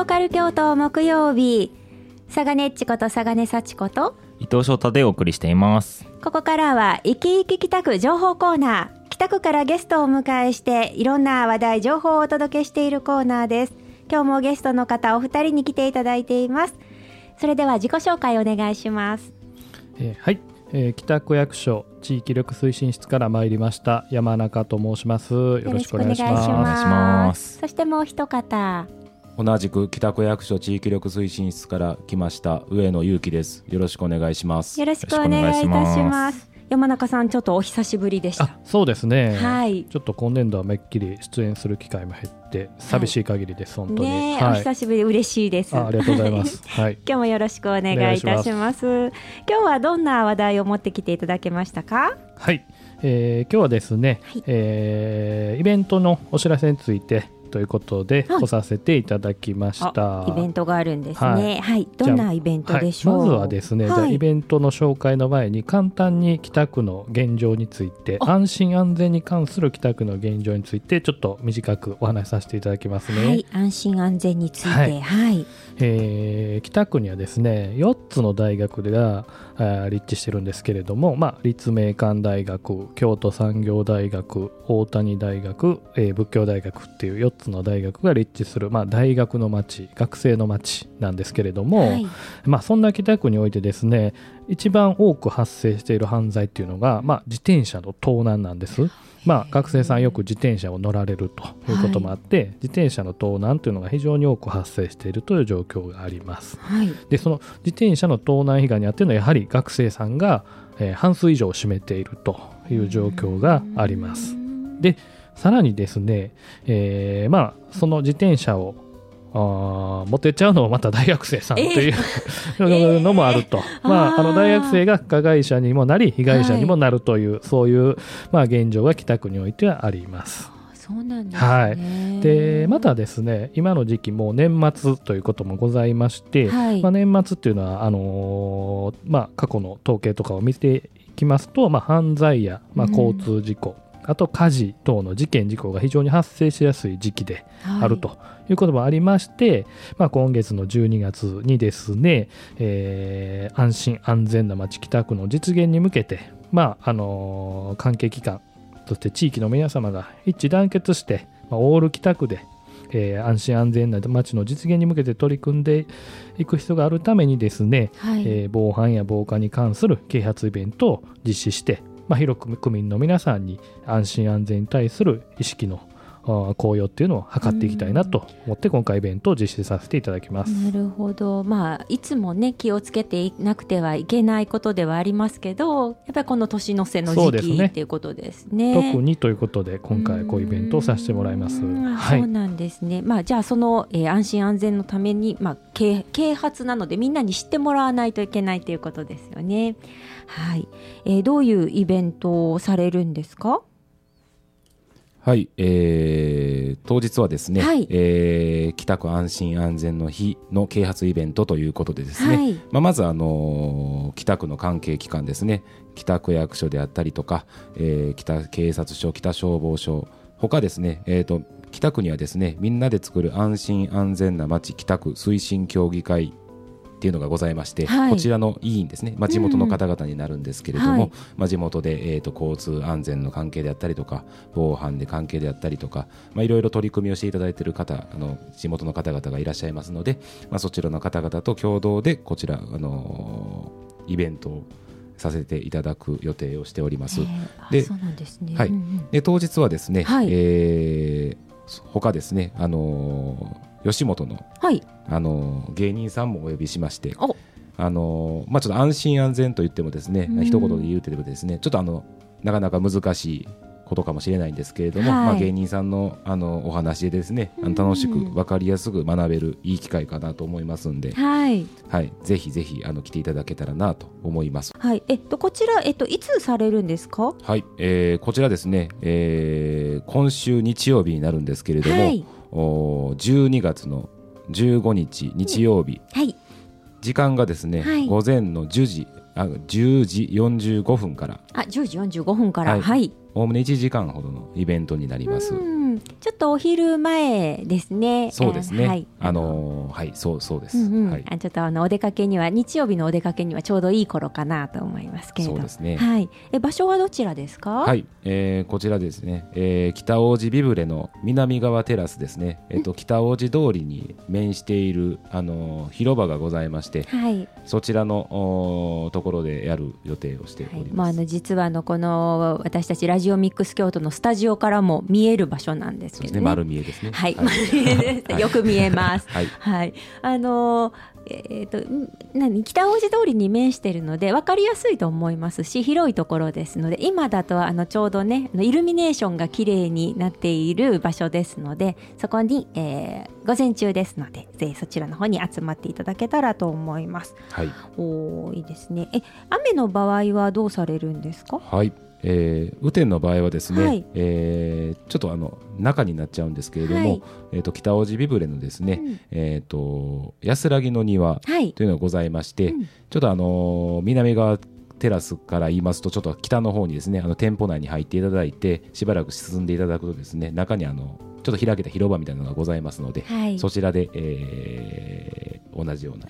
ローカル京都木曜日佐賀ねっちこと佐賀根幸子と伊藤翔太でお送りしています。ここからは生き生き北区情報コーナー。北区からゲストをお迎えしていろんな話題情報をお届けしているコーナーです。今日もゲストの方お二人に来ていただいています。それでは自己紹介お願いします。えー、はい、えー、北区役所地域力推進室から参りました山中と申します。よろしくお願いします。そしてもう一方同じく北区役所地域力推進室から来ました上野裕樹です。よろしくお願いします。よろしくお願いいたします。山中さんちょっとお久しぶりでした。そうですね。はい。ちょっと今年度はめっきり出演する機会も減って寂しい限りです、はい、本当に、ねはい、お久しぶり嬉しいです。ありがとうございます。はい。今日もよろしくお願いいたします。今日はどんな話題を持ってきていただけましたか？はい、えー、今日はですね、はい、えー、イベントのお知らせについてということで来させていただきました、イベントがあるんですね、はい、はい、どんなイベントでしょう、はい、まずはですね、じゃイベントの紹介の前に簡単に北区の現状について安心安全に関する北区の現状についてちょっと短くお話しさせていただきますね、はい、安心安全について。はい、はい、えー、北区にはですね4つの大学が立地してるんですけれども、まあ、立命館大学京都産業大学大谷大学、えー、仏教大学っていう4つの大学が立地する、まあ、大学の町学生の町なんですけれども、はい、まあ、そんな北区においてですね一番多く発生している犯罪っていうのが、まあ、自転車の盗難なんです。まあ、学生さんよく自転車を乗られるということもあって、はい、自転車の盗難というのが非常に多く発生しているという状況があります。はい、でその自転車の盗難被害にあっているのはやはり学生さんが、えー、半数以上を占めているという状況があります。でさらにですね、えー、まあその自転車をあ持ってっちゃうのはまた大学生さんという、えー、のもあると、まあ、あの大学生が加害者にもなり被害者にもなるという、はい、そういう、まあ、現状が北区においてはあります。そうなんです、ね、はい、でまたですね今の時期も年末ということもございまして、はい、まあ、年末っていうのはあのー、まあ、過去の統計とかを見ていきますと、まあ、犯罪や、まあ、交通事故、うん、あと火事等の事件事故が非常に発生しやすい時期であるということもありまして、まあ、今月の12月にですね、えー、安心安全な街北区の実現に向けて、まああのー、関係機関そして地域の皆様が一致団結して、まあ、オール北区でえー、安心安全な街の実現に向けて取り組んでいく必要があるためにですね、はい、えー、防犯や防火に関する啓発イベントを実施して、まあ、広く区民の皆さんに安心安全に対する意識の紅葉っていうのを図っていきたいなと思って今回イベントを実施させていただきます。なるほど、まあ、いつもね気をつけていなくてはいけないことではありますけどやっぱりこの年の瀬の時期ね、っていうことですね。特にということで今回こういうイベントをさせてもらいます。はい、そうなんですね、まあ、じゃあその、えー、安心安全のために、まあ、啓発なのでみんなに知ってもらわないといけないということですよね。はい、えー、どういうイベントをされるんですか？はい、えー、当日はですね、はい、えー、北区安心安全の日の啓発イベントということでですね、はい、まあ、まず、あのー、北区の関係機関ですね北区役所であったりとか、えー、北警察署北消防署他ですね、えーと、北区にはですねみんなで作る安心安全な街北区推進協議会っていうのがございまして、はい、こちらの委員ですね、まあ、地元の方々になるんですけれども、うんはい、まあ、地元で、えーと、交通安全の関係であったりとか防犯で関係であったりとか、まあ、いろいろ取り組みをしていただいている方あの地元の方々がいらっしゃいますので、まあ、そちらの方々と共同でこちら、あのー、イベントをさせていただく予定をしております。で。はい。で当日はですね、はい、えー、他ですね、あのー吉本の,、はい、あの芸人さんもお呼びしましてあの、まあ、ちょっと安心安全と言ってもですね一言で言うてもですねちょっとあのなかなか難しいことかもしれないんですけれども、はい、まあ、芸人さんのあのお話でですねあの楽しく分かりやすく学べるいい機会かなと思いますんで、はい、はい、ぜひぜひあの来ていただけたらなと思います。はい、えっとこちらえっといつされるんですか？はい、えー、こちらですね、えー、今週日曜日になるんですけれども。はいお12月の15日日曜日、はい、時間がですね、はい、午前の10時あ10時45分から。あ10時45分から。はい。おおむね1時間ほどのイベントになりますちょっとお昼前ですね。そうですね。はい、あのー、はい、そうそうです。うんうん、はい、ちょっとあのお出かけには日曜日のお出かけにはちょうどいい頃かなと思いますけれど。そうですね。はい。え場所はどちらですか？はい、えー、こちらですね。えー、北大路ビブレの南側テラスですね。えっ、ー、と北大路通りに面しているあのー、広場がございまして、はい、そちらのおところでやる予定をしております。はい、まああの実はあのこの私たちラジオミックス京都のスタジオからも見える場所なんですけどね。ね。丸見えですね。はい、丸見えです。よく見えます。はい、はい、あのえーと、何？北大路通りに面しているので分かりやすいと思いますし広いところですので今だとあのちょうどねイルミネーションが綺麗になっている場所ですのでそこに、えー、午前中ですのでぜひそちらの方に集まっていただけたらと思います。はい、おいいですね。え雨の場合はどうされるんですか？はいえー、雨天の場合はですね、はい、えー、ちょっとあの中になっちゃうんですけれども、はい、えーと、北大路ビブレのですね、うん、えーと、安らぎの庭というのがございまして、はいちょっとあのー、南側テラスから言いますとちょっと北の方にですねあの店舗内に入っていただいてしばらく進んでいただくとですね中にあのちょっと開けた広場みたいなのがございますので、そちらで、えー、同じような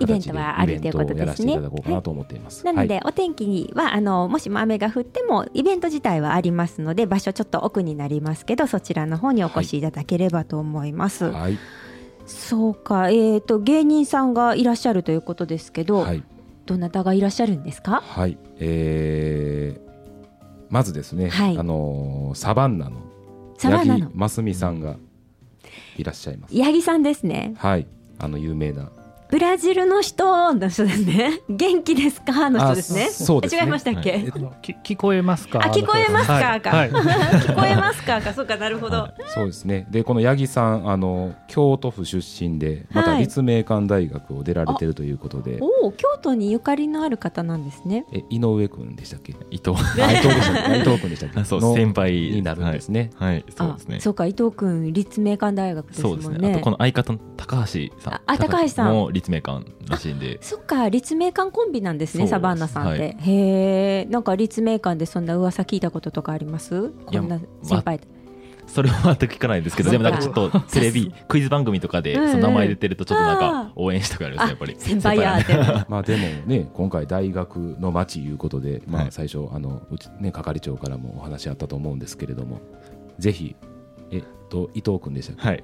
イベントはあるということですね。なので、お天気にはあのもしも雨が降ってもイベント自体はありますので場所ちょっと奥になりますけどそちらの方にお越しいただければと思います。はい、そうか、えーと、芸人さんがいらっしゃるということですけど、はい、どなたがいらっしゃるんですか？はい、えー、まずですね、はい、あのー、サバンナの。八木真澄さんがいらっしゃいます。八木さんですね。はい。あの有名なブラジルの人の人ですね。元気ですか？の人ですね。そうです、ね、違いましたっけ、はい、聞こえますか？あ、聞こえますか、はい、か、はい、聞こえますか？か、そうか、なるほど。そうですね。で、この八木さん、あの京都府出身で、また立命館大学を出られてるということで。おお、京都にゆかりのある方なんですね。え、井上君でしたっけ？伊藤。あ、伊藤でした。伊藤君でしたっけ？そう、先輩になるんですね。はい、そうですね。そうか、伊藤君、立命館大学ですもんね。そうですね。あと、この相方の高橋さん。あ、高橋さん。も立命館らしいんで。そっか、立命館コンビなんですね、サバンナさんって。はい、へえ、なんか立命館でそんな噂聞いたこととかあります？こんな先輩、まそれは全く聞かないですけどでもなんかちょっとテレビ クイズ番組とかでその名前出てるとちょっとなんか応援したくなるんですやっぱり。先輩やで まあでもね今回大学の町いうことでまあ最初あのうちね係長からもお話あったと思うんですけれどもぜひえと伊藤君でしたはい。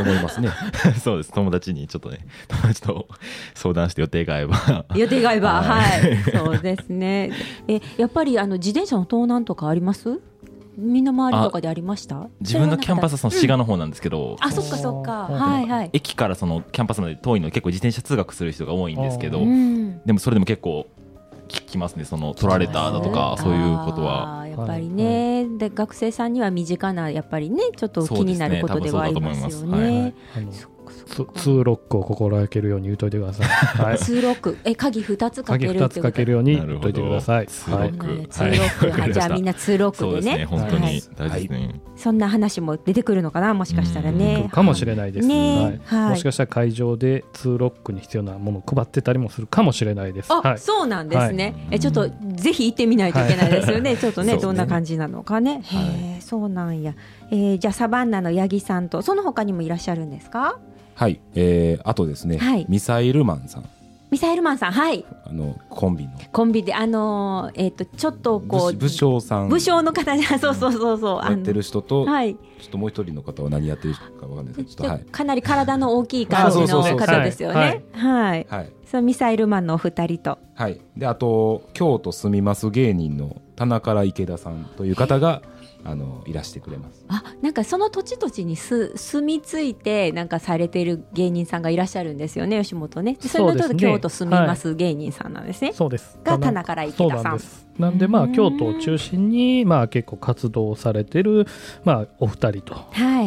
思いますね。そうです。友達にちょっとね 友達と相談して予定が合えば。予定が合えばはい。そうですね。えやっぱりあの自転車の盗難とかあります？みんな周りとかでありました？自分のキャンパスはその滋賀の方なんですけど、うん、あそっかそっか。はいはい。駅からそのキャンパスまで遠いので結構自転車通学する人が多いんですけど、でもそれでも結構聞きますねその取られただとかそういうことは。やっぱりね、で学生さんには身近なやっぱりねちょっと気になることではありますよね。ツーロックを心がけるように言うといてください。はい、ツーロック、え、鍵二つかける。二つかけるように言っといてください。ツーロック。ツーロック、じゃあみんなツーロックでね。本当に大事ですね。そんな話も出てくるのかな、もしかしたらね。かもしれないです。ね、はい。もしかしたら会場でツーロックに必要なものを配ってたりもするかもしれないです。あ、そうなんですね。え、ちょっとぜひ行ってみないといけないですよね。ちょっとね、どんな感じなのかね。へえ、そうなんや。え、じゃあサバンナの八木さんとその他にもいらっしゃるんですか？はい、えー、あとですね、はい、ミサイルマンさん。ミサイルマンさんはい。あのコンビの。コンビであのー、えっ、ー、とちょっとこう武将さん。武将の方じゃそうそうそうそう。やってる人と、はい、ちょっともう一人の方は何やってるかわかんないですけど、はい、かなり体の大きい 感じの方ですよね。はい、はい、そのミサイルマンのお二人と。はい。であと京都住みます芸人の田中池田さんという方があのいらしてくれます。あなんかその土地土地にす住み着いてなんかされている芸人さんがいらっしゃるんですよね吉本ね。それの京都住みます芸人さんなんですね、そうです。が田中ら池田さん。なんでまあ京都を中心にまあ結構活動されてるまあお二人と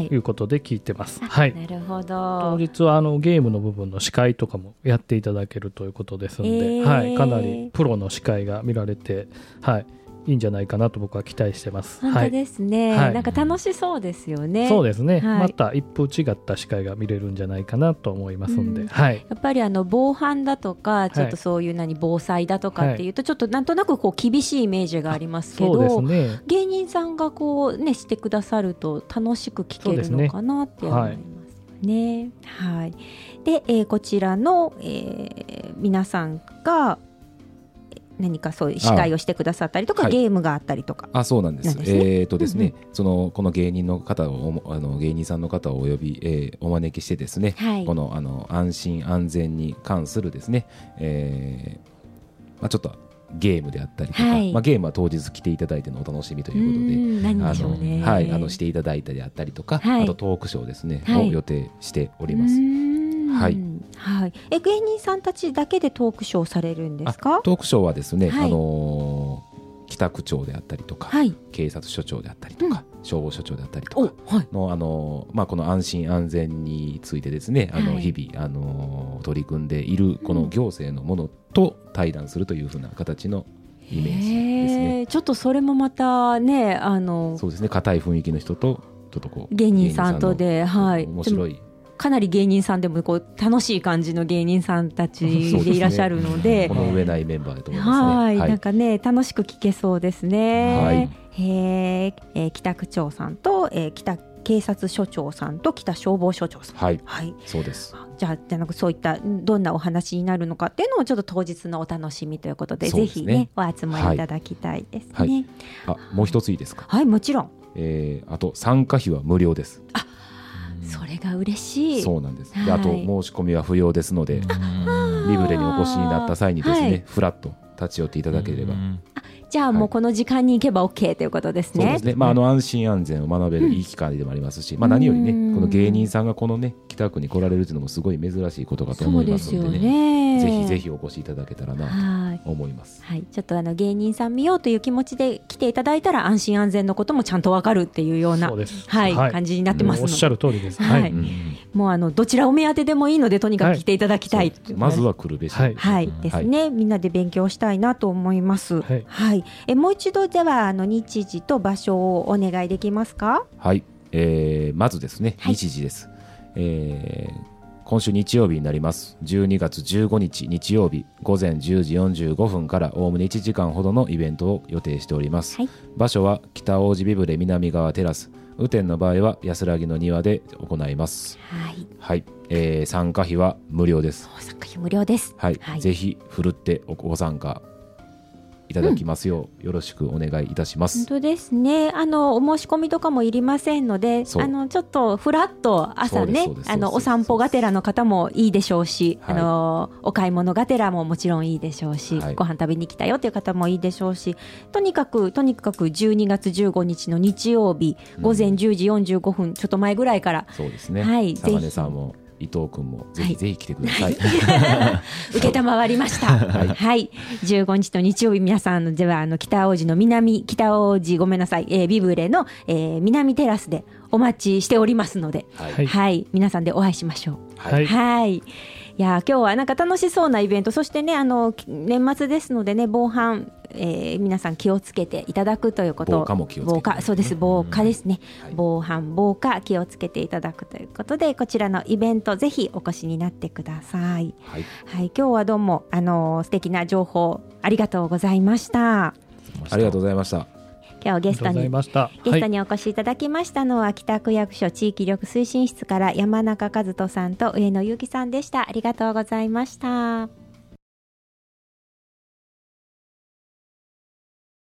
い。うことで聞いてます。はい。なるほど。当日はあのゲームの部分の司会とかもやっていただけるということですので、はい。かなりプロの司会が見られてはいいいんじゃないかなと僕は期待してます。本当ですね、はい、なんか楽しそうですよね。そうですね、はい、また一風違った司会が見れるんじゃないかなと思いますんで、うん、はい、やっぱりあの防犯だとかちょっとそういう何防災だとかっていうとちょっとなんとなくこう厳しいイメージがありますけど、ね、芸人さんがこうねしてくださると楽しく聞けるのかなって思いますね。はい、で、えー、こちらの、えー、皆さんが何かそういう司会をしてくださったりとか、はい、ゲームがあったりとか。あそうなんです、ね、えっ、ー、とですね、そのこの芸人の方をあの芸人さんの方をお呼び、えー、お招きしてですね、はい、このあの安心安全に関するですね、えーまあ、ちょっとゲームであったりとか、はい、まあ、ゲームは当日来ていただいてのお楽しみということであの、はい、あのしていただいたりあったりとか、はい、あとトークショーですね、を予定しております。はい、はい、え芸人さんたちだけでトークショーされるんですか？トークショーはですね、はい、あのー、北区長であったりとか、はい、警察署長であったりとか、うん、消防署長であったりとかの、あのー、まあ、この安心安全についてですねあの、日々、あのー、取り組んでいるこの行政のものと対談するというふうな形のイメージですね。ちょっとそれもまたねあのそうですね。硬い雰囲気の人とちょっとこう芸人さんとではい。面白いかなり芸人さんでもこう楽しい感じの芸人さんたちでいらっしゃるので、ね、この上ないメンバーだと思いますね。はい、なんかね楽しく聞けそうですね。はい、へえー、北区長さんと、えー、北警察署長さんと北消防署長さん。はい、はい、そうです。じゃあじゃなくそういったどんなお話になるのかっていうのをちょっと当日のお楽しみということで、ね、ぜひねお集まりいただきたいですね。はい、あもう一ついいですか？はいもちろん。えー、あと参加費は無料です。あそれが嬉しい。そうなんです、であと申し込みは不要ですのでリブレにお越しになった際にですね、はい、フラッと立ち寄っていただければ。じゃあもうこの時間に行けば OK ということですね。そうですね。まああの安心安全を学べるいい機会でもありますし、まあ何よりねこの芸人さんがこのね北区に来られるというのもすごい珍しいことかと思いますのでね。ぜひぜひお越しいただけたらなと思います。はい。ちょっとあの芸人さん見ようという気持ちで来ていただいたら安心安全のこともちゃんとわかるっていうようなはい、感じになってますおっしゃる通りです。はい。もうあのどちらお目当てでもいいのでとにかく来ていただきたい。まずは来るべし。はいですね。みんなで勉強したいなと思います。はい。えもう一度ではあの日時と場所をお願いできますか？はい、えー、まずですね、はい、日時です、えー、今週日曜日になります12月15日日曜日午前10時45分からおおむね1時間ほどのイベントを予定しております、はい、場所は北大路ビブレ南側テラス雨天の場合は安らぎの庭で行います。はい。はい。えー、参加費は無料です。参加費無料です。はい。はい、ぜひふるってご参加いただきますよう、うん、よろしくお願いいたします。本当ですね。あのお申し込みとかもいりませんので、あのちょっとフラッと朝ね、あのお散歩がてらの方もいいでしょうし、はい、あのお買い物がてらももちろんいいでしょうし、はい、ご飯食べに来たよという方もいいでしょうし、とにかくとにかく12月15日の日曜日午前10時45分、うん、ちょっと前ぐらいから、そうですね。はい、ぜひさんも伊藤君もぜひぜひ来てください。受けたまわりました。はい、はい、15日の日曜日皆さんではあの北大路の南北大路ごめんなさい、えー、ビブレの、えー、南テラスでお待ちしておりますので、はい、はい、皆さんでお会いしましょう。はい、はいいや今日はなんか楽しそうなイベントそしてねあの年末ですのでね防犯、えー、皆さん気をつけていただくということ。防火も気をつけて、ね、そうです防火ですね、はい、防犯防火気をつけていただくということでこちらのイベントぜひお越しになってください。はい、はい、今日はどうもあの素敵な情報ありがとうございました。ありがとうございました今日ゲストにゲストにお越しいただきましたのは、はい、北区役所地域力推進室から山中和人さんと上野由紀さんでした。ありがとうございました